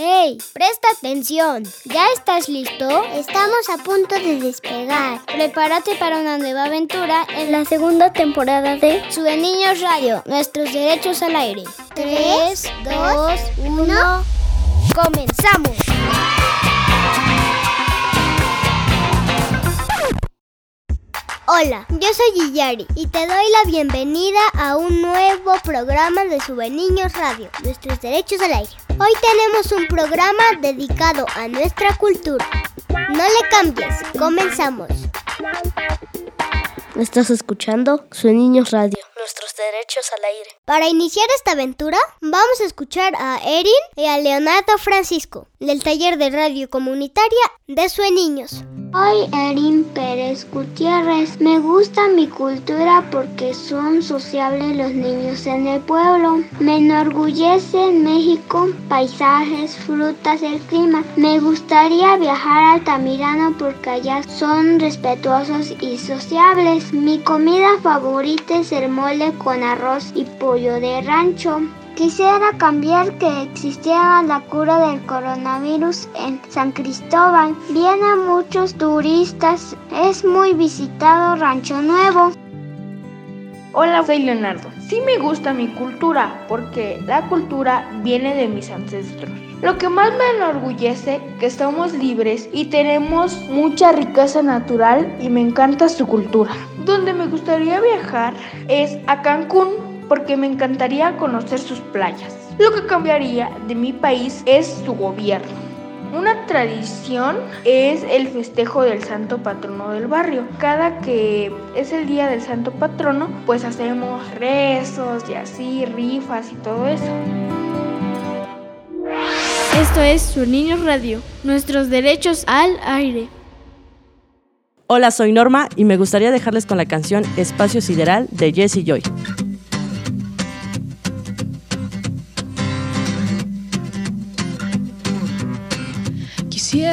¡Hey! Presta atención. ¿Ya estás listo? Estamos a punto de despegar. Prepárate para una nueva aventura en la segunda temporada de Sube Niños Radio, nuestros derechos al aire. 3, 2, 1. ¡Comenzamos! Hola, yo soy Gillari y te doy la bienvenida a un nuevo programa de Sube Niños Radio, nuestros derechos al aire. Hoy tenemos un programa dedicado a nuestra cultura. No le cambies, comenzamos. Estás escuchando Sube Niños Radio, nuestros derechos al aire. Para iniciar esta aventura, vamos a escuchar a Erin y a Leonardo Francisco, del taller de radio comunitaria de Sue Niños. Soy Erin Pérez Gutiérrez. Me gusta mi cultura porque son sociables los niños en el pueblo. Me enorgullece México, paisajes, frutas, el clima. Me gustaría viajar a Altamirano porque allá son respetuosos y sociables. Mi comida favorita es el mole con arroz y pollo de rancho. Quisiera cambiar que existiera la cura del coronavirus en San Cristóbal. Vienen muchos turistas. Es muy visitado Rancho Nuevo. Hola, soy Leonardo. Sí me gusta mi cultura porque la cultura viene de mis ancestros. Lo que más me enorgullece que estamos libres y tenemos mucha riqueza natural y me encanta su cultura. Donde me gustaría viajar es a Cancún porque me encantaría conocer sus playas. Lo que cambiaría de mi país es su gobierno. Una tradición es el festejo del santo patrono del barrio. Cada que es el día del santo patrono, pues hacemos rezos y así, rifas y todo eso. Esto es Su Niño Radio, nuestros derechos al aire. Hola, soy Norma y me gustaría dejarles con la canción Espacio Sideral de Jesse Joy.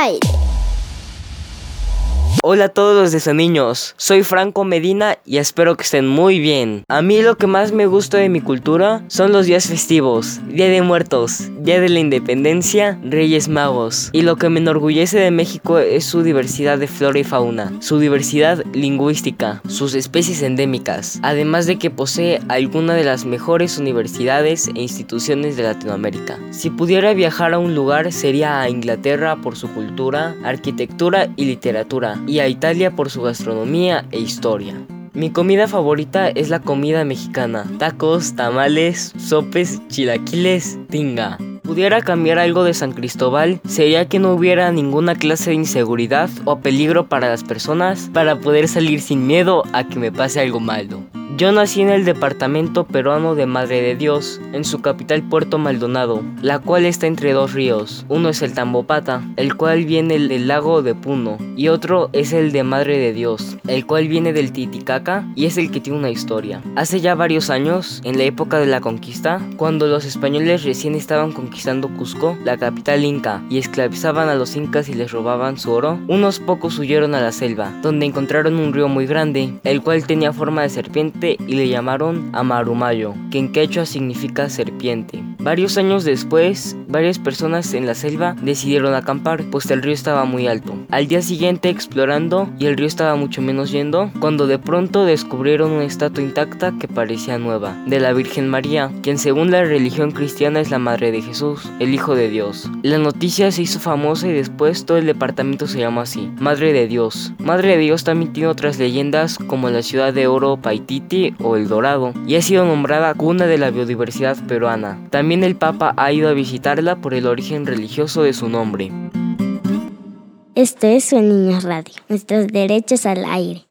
Derechos al aire. Hola a todos los desaniños, soy Franco Medina y espero que estén muy bien. A mí lo que más me gusta de mi cultura son los días festivos, Día de Muertos, Día de la Independencia, Reyes Magos. Y lo que me enorgullece de México es su diversidad de flora y fauna, su diversidad lingüística, sus especies endémicas, además de que posee alguna de las mejores universidades e instituciones de Latinoamérica. Si pudiera viajar a un lugar sería a Inglaterra por su cultura, arquitectura y literatura y a Italia por su gastronomía e historia. Mi comida favorita es la comida mexicana. Tacos, tamales, sopes, chilaquiles, tinga. Pudiera cambiar algo de San Cristóbal, sería que no hubiera ninguna clase de inseguridad o peligro para las personas para poder salir sin miedo a que me pase algo malo. Yo nací en el departamento peruano de Madre de Dios, en su capital Puerto Maldonado, la cual está entre dos ríos. Uno es el Tambopata, el cual viene del lago de Puno, y otro es el de Madre de Dios, el cual viene del Titicaca y es el que tiene una historia. Hace ya varios años, en la época de la conquista, cuando los españoles recién estaban conquistando Cusco, la capital inca, y esclavizaban a los incas y les robaban su oro, unos pocos huyeron a la selva, donde encontraron un río muy grande, el cual tenía forma de serpiente y le llamaron Amarumayo, que en quechua significa serpiente. Varios años después, varias personas en la selva decidieron acampar, pues el río estaba muy alto. Al día siguiente explorando y el río estaba mucho menos yendo, cuando de pronto descubrieron una estatua intacta que parecía nueva, de la Virgen María, quien según la religión cristiana es la madre de Jesús, el Hijo de Dios. La noticia se hizo famosa y después todo el departamento se llamó así, Madre de Dios. Madre de Dios también tiene otras leyendas como la ciudad de oro Paititi o El Dorado, y ha sido nombrada cuna de la biodiversidad peruana. También el Papa ha ido a visitarla por el origen religioso de su nombre. Esto es Niños Radio, nuestros derechos al aire.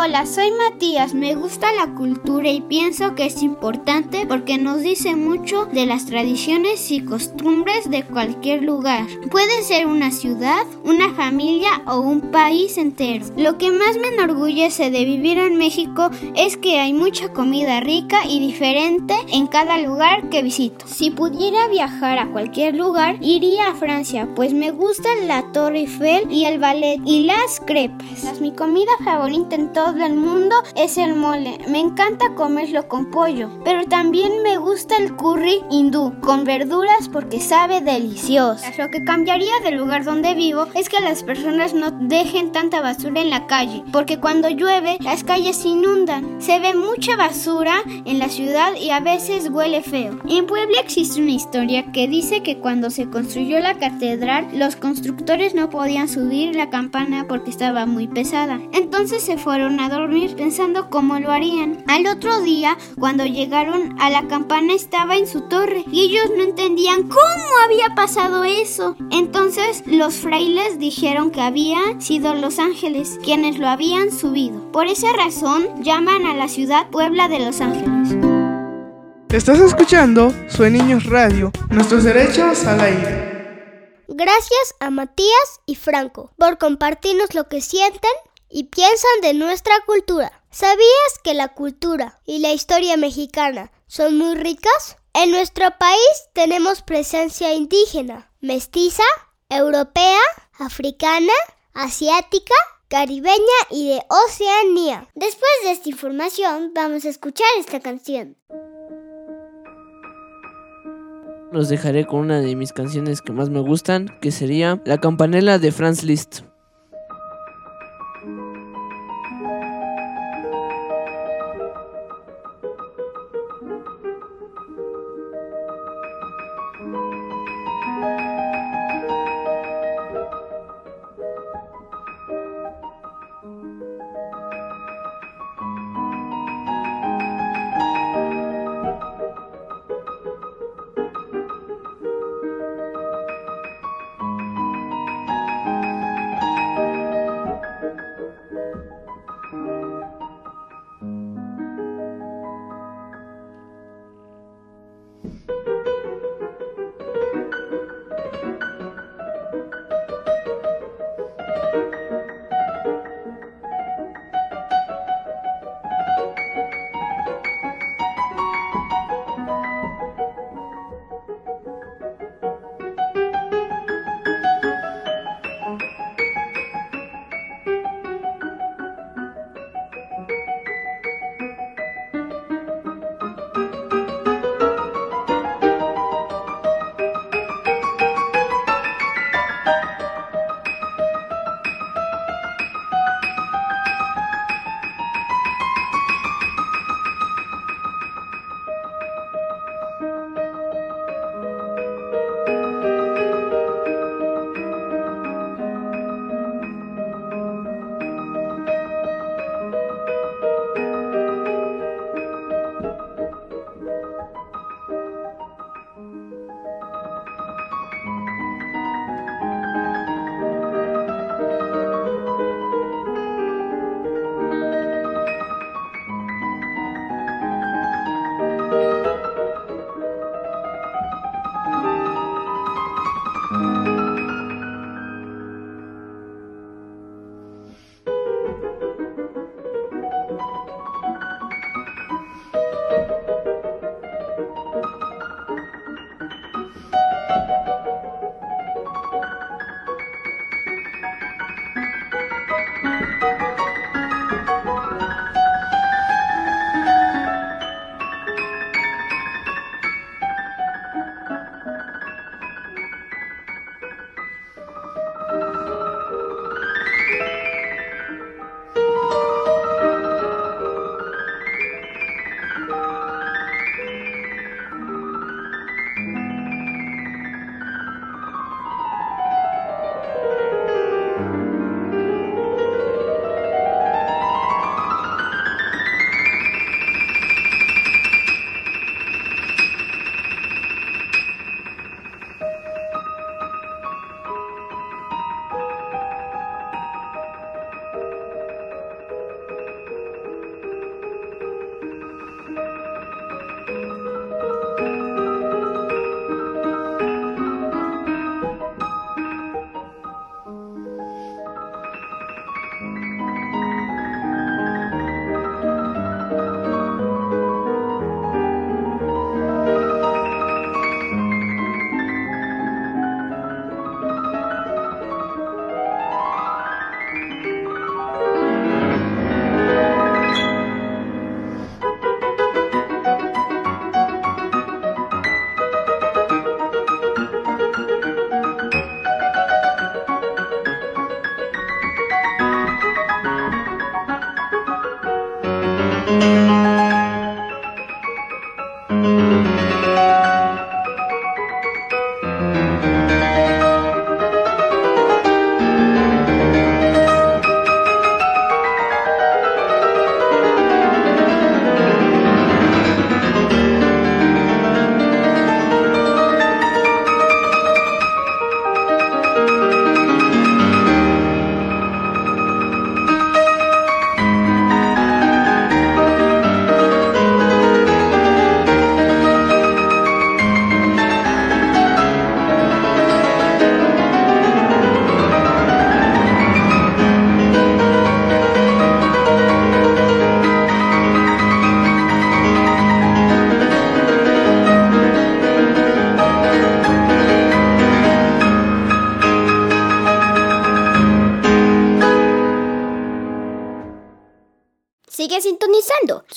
Hola, soy Matías. Me gusta la cultura y pienso que es importante porque nos dice mucho de las tradiciones y costumbres de cualquier lugar. Puede ser una ciudad, una familia o un país entero. Lo que más me enorgullece de vivir en México es que hay mucha comida rica y diferente en cada lugar que visito. Si pudiera viajar a cualquier lugar, iría a Francia, pues me gusta la Torre Eiffel y el ballet y las crepas. Mi comida favorita en todo el mundo es el mole. Me encanta comerlo con pollo, pero también me gusta el curry hindú con verduras porque sabe delicioso. Lo que cambiaría del lugar donde vivo es que las personas no dejen tanta basura en la calle, porque cuando llueve las calles se inundan. Se ve mucha basura en la ciudad y a veces huele feo. En Puebla existe una historia que dice que cuando se construyó la catedral, los constructores no podían subir la campana porque estaba muy pesada. Entonces se fueron a dormir pensando cómo lo harían. Al otro día, cuando llegaron a la campana estaba en su torre y ellos no entendían cómo había pasado eso. Entonces los frailes dijeron que habían sido los ángeles quienes lo habían subido. Por esa razón llaman a la ciudad Puebla de los Ángeles. Estás escuchando Sue Niños Radio, nuestros derechos al aire. Gracias a Matías y Franco por compartirnos lo que sienten y piensan de nuestra cultura. ¿Sabías que la cultura y la historia mexicana son muy ricas? En nuestro país tenemos presencia indígena, mestiza, europea, africana, asiática, caribeña y de Oceanía. Después de esta información, vamos a escuchar esta canción. Los dejaré con una de mis canciones que más me gustan, que sería La campanela de Franz Liszt.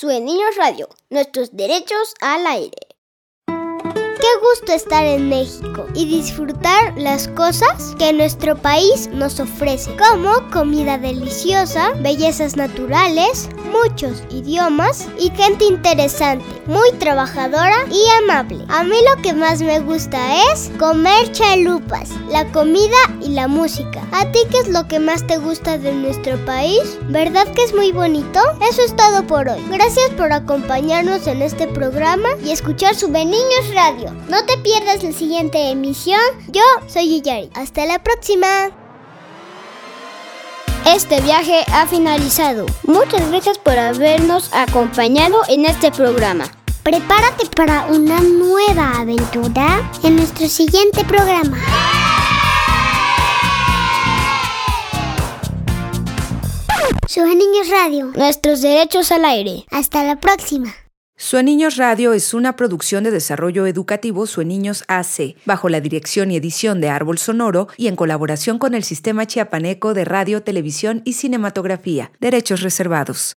Escuchando Sue Niños Radio, nuestros derechos al aire. Gusto estar en México y disfrutar las cosas que nuestro país nos ofrece, como comida deliciosa, bellezas naturales, muchos idiomas y gente interesante, muy trabajadora y amable. A mí lo que más me gusta es comer chalupas, la comida y la música. ¿A ti qué es lo que más te gusta de nuestro país? ¿Verdad que es muy bonito? Eso es todo por hoy. Gracias por acompañarnos en este programa y escuchar Niños Radio. No te pierdas la siguiente emisión. Yo soy Yari. Hasta la próxima. Este viaje ha finalizado. Muchas gracias por habernos acompañado en este programa. Prepárate para una nueva aventura en nuestro siguiente programa. Sube Niños Radio. Nuestros derechos al aire. Hasta la próxima. Sueniños Radio es una producción de desarrollo educativo Sueniños AC, bajo la dirección y edición de Árbol Sonoro y en colaboración con el Sistema Chiapaneco de Radio, Televisión y Cinematografía. Derechos reservados.